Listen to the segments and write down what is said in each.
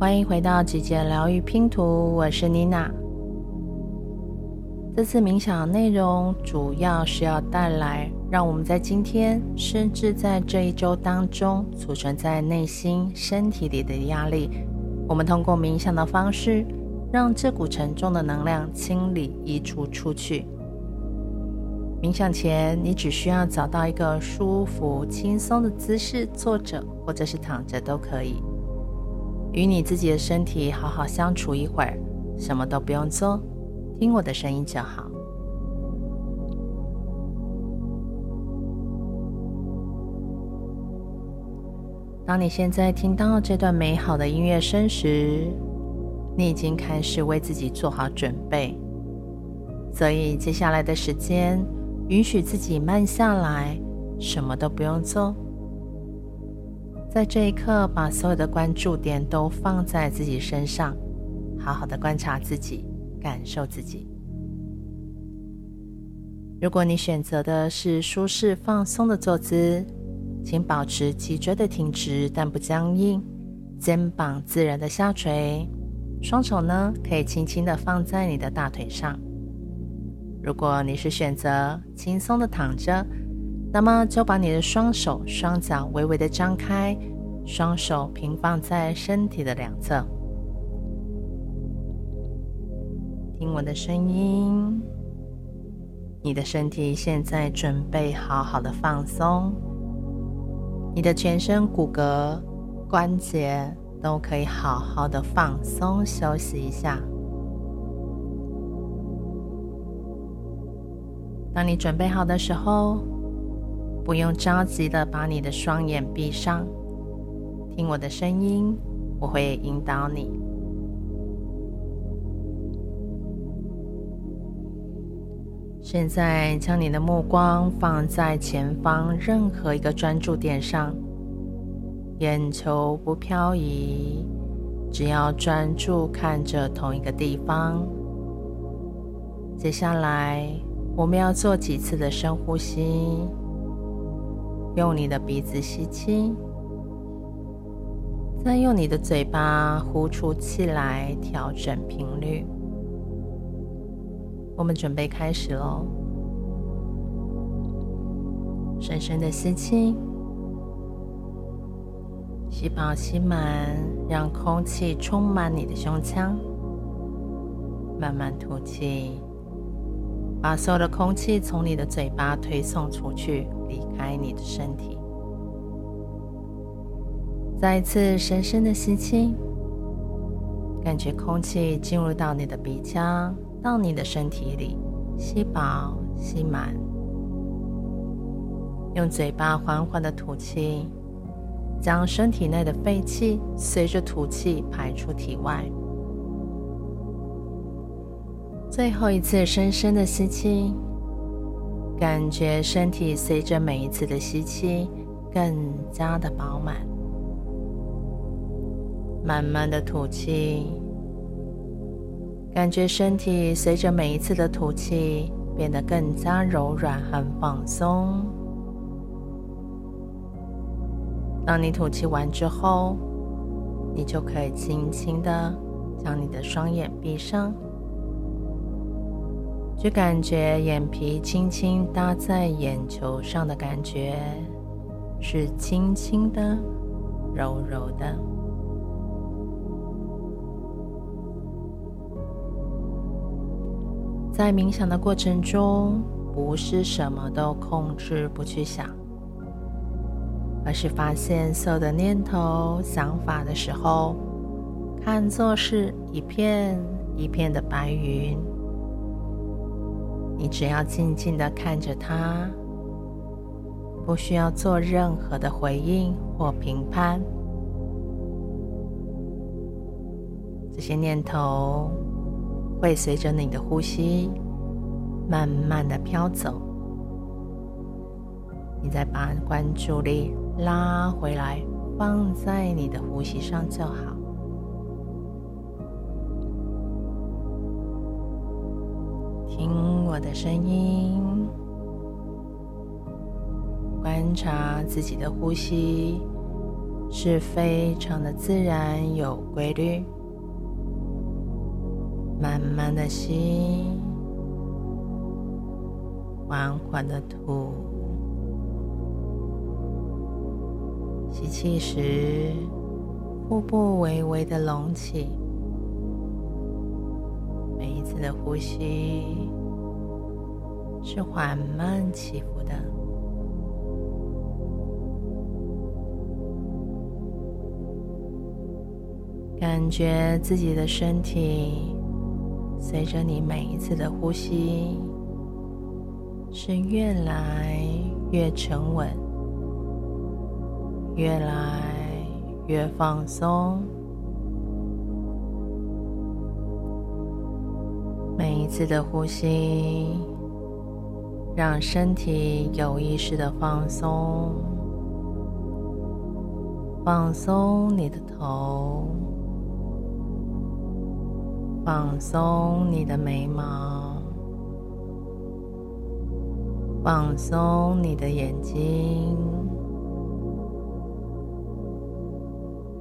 欢迎回到极简疗愈拼图，我是妮娜。这次冥想内容主要是要带来，让我们在今天，甚至在这一周当中储存在内心、身体里的压力，我们通过冥想的方式，让这股沉重的能量清理、移除出去。冥想前，你只需要找到一个舒服、轻松的姿势，坐着或者是躺着都可以，与你自己的身体好好相处一会儿，什么都不用做，听我的声音就好。当你现在听到这段美好的音乐声时，你已经开始为自己做好准备，所以接下来的时间。允许自己慢下来，什么都不用做，在这一刻，把所有的关注点都放在自己身上，好好的观察自己，感受自己。如果你选择的是舒适放松的坐姿，请保持脊椎的挺直但不僵硬，肩膀自然的下垂，双手呢可以轻轻的放在你的大腿上。如果你是选择轻松的躺着，那么就把你的双手双脚微微的张开，双手平放在身体的两侧。听我的声音，你的身体现在准备好好的放松，你的全身骨骼、关节都可以好好的放松休息一下。当你准备好的时候，不用着急的把你的双眼闭上，听我的声音，我会引导你。现在将你的目光放在前方任何一个专注点上，眼球不飘移，只要专注看着同一个地方。接下来。我们要做几次的深呼吸，用你的鼻子吸气，再用你的嘴巴呼出气来，调整频率。我们准备开始喽！深深的吸气，吸饱吸满，让空气充满你的胸腔。慢慢吐气。把所有的空气从你的嘴巴推送出去，离开你的身体。再一次深深的吸气，感觉空气进入到你的鼻腔，到你的身体里，吸饱吸满。用嘴巴缓缓的吐气，将身体内的废气随着吐气排出体外。最后一次深深的吸气，感觉身体随着每一次的吸气更加的饱满。慢慢的吐气，感觉身体随着每一次的吐气变得更加柔软和放松。当你吐气完之后，你就可以轻轻的将你的双眼闭上。就感觉眼皮轻轻搭在眼球上的感觉，是轻轻的、柔柔的。在冥想的过程中，不是什么都控制不去想，而是发现所有的念头、想法的时候，看作是一片一片的白云。你只要静静的看着它，不需要做任何的回应或评判。这些念头会随着你的呼吸慢慢的飘走。你再把关注力拉回来，放在你的呼吸上就好。我的声音，观察自己的呼吸，是非常的自然有规律。慢慢的吸，缓缓的吐。吸气时，腹部微微的隆起。每一次的呼吸是缓慢起伏的。感觉自己的身体随着你每一次的呼吸是越来越沉稳，越来越放松。每一次的呼吸，让身体有意识的放松，放松你的头。放松你的眉毛，放松你的眼睛，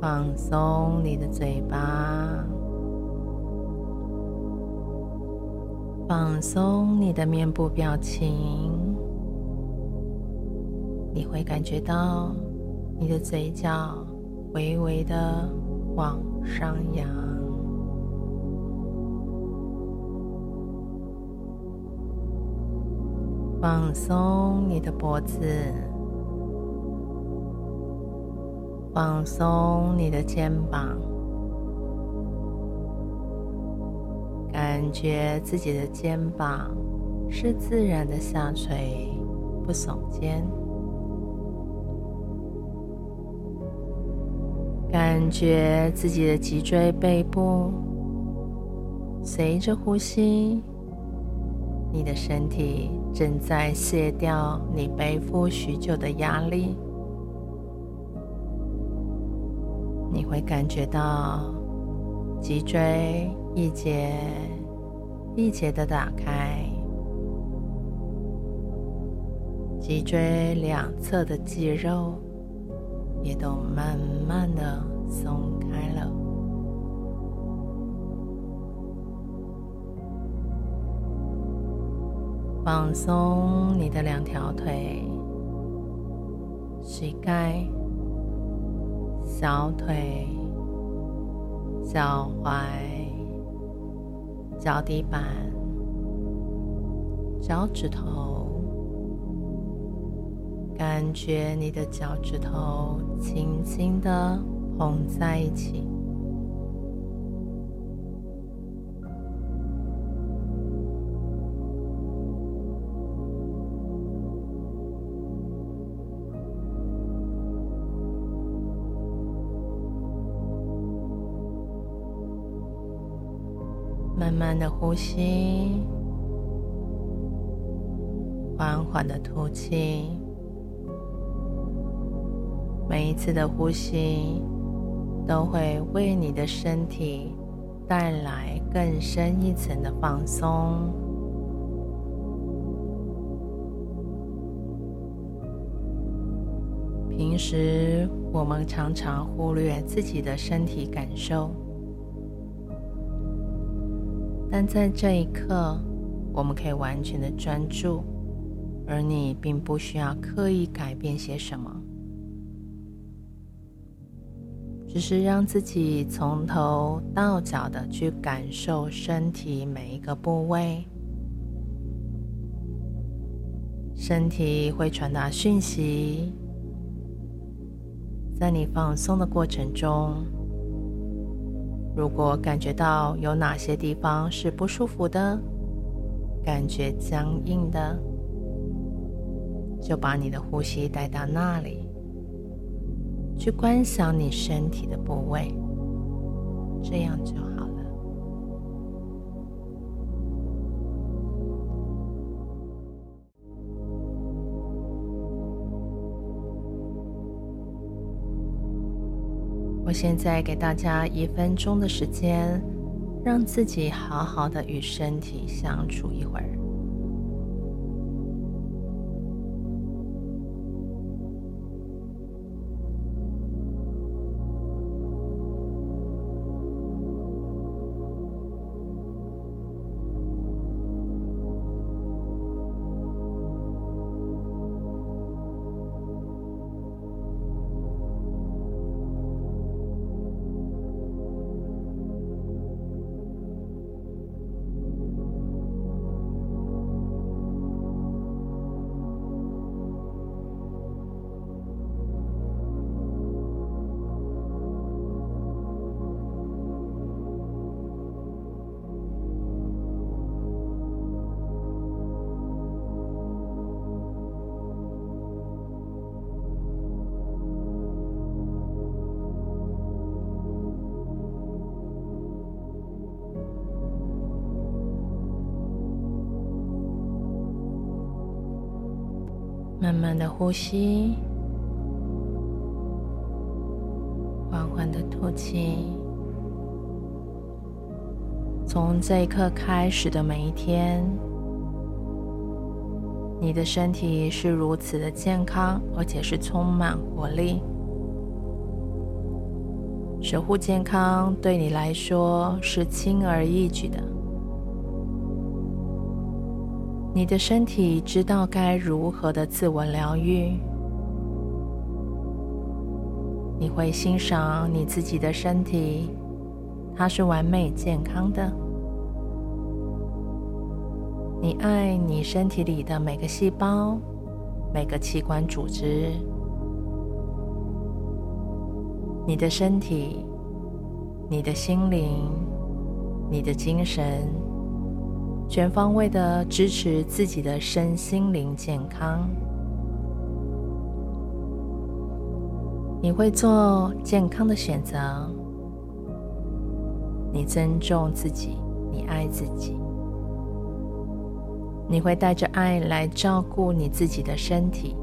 放松你的嘴巴，放松你的面部表情。你会感觉到你的嘴角微微的往上扬。放松你的脖子，放松你的肩膀，感觉自己的肩膀是自然的下垂，不耸肩。感觉自己的脊椎背部随着呼吸。你的身体正在卸掉你背负许久的压力，你会感觉到脊椎一节一节的打开，脊椎两侧的肌肉也都慢慢的松开了。放松你的两条腿，膝盖、小腿、脚踝、脚底板、脚趾头，感觉你的脚趾头轻轻的捧在一起。慢慢的呼吸，缓缓的吐气。每一次的呼吸都会为你的身体带来更深一层的放松。平时我们常常忽略自己的身体感受。但在这一刻，我们可以完全的专注，而你并不需要刻意改变些什么，只是让自己从头到脚的去感受身体每一个部位，身体会传达讯息，在你放松的过程中。如果感觉到有哪些地方是不舒服的，感觉僵硬的，就把你的呼吸带到那里，去观想你身体的部位，这样就好我现在给大家一分钟的时间，让自己好好的与身体相处一会儿。慢慢的呼吸，缓缓的吐气。从这一刻开始的每一天，你的身体是如此的健康，而且是充满活力。守护健康对你来说是轻而易举的。你的身体知道该如何的自我疗愈。你会欣赏你自己的身体，它是完美健康的。你爱你身体里的每个细胞、每个器官组织。你的身体、你的心灵、你的精神，全方位的支持自己的身心灵健康。你会做健康的选择，你尊重自己，你爱自己，你会带着爱来照顾你自己的身体。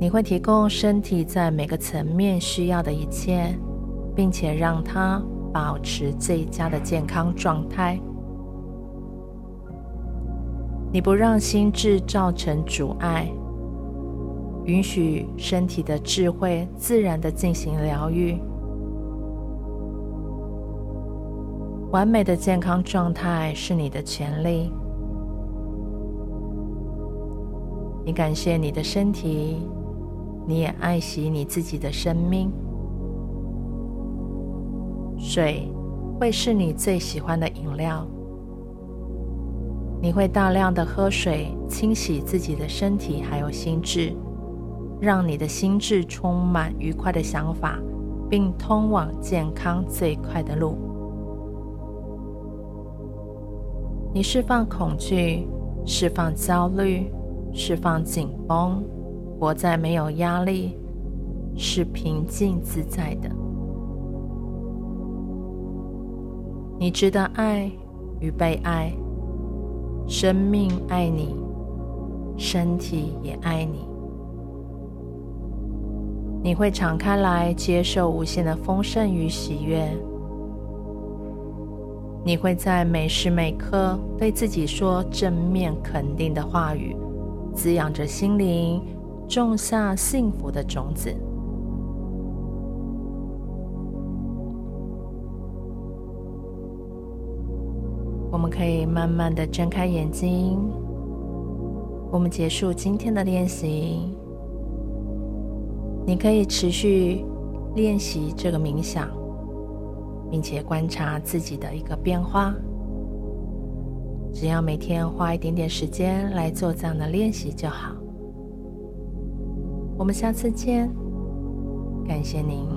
你会提供身体在每个层面需要的一切，并且让它保持最佳的健康状态。你不让心智造成阻碍，允许身体的智慧自然的进行疗愈。完美的健康状态是你的权利。你感谢你的身体。你也爱惜你自己的生命。水会是你最喜欢的饮料。你会大量的喝水，清洗自己的身体，还有心智，让你的心智充满愉快的想法，并通往健康最快的路。你释放恐惧，释放焦虑，释放紧绷。活在没有压力，是平静自在的。你值得爱与被爱，生命爱你，身体也爱你。你会敞开来接受无限的丰盛与喜悦。你会在每时每刻对自己说正面肯定的话语，滋养着心灵。种下幸福的种子。我们可以慢慢的睁开眼睛。我们结束今天的练习。你可以持续练习这个冥想，并且观察自己的一个变化。只要每天花一点点时间来做这样的练习就好。我们下次见，感谢您。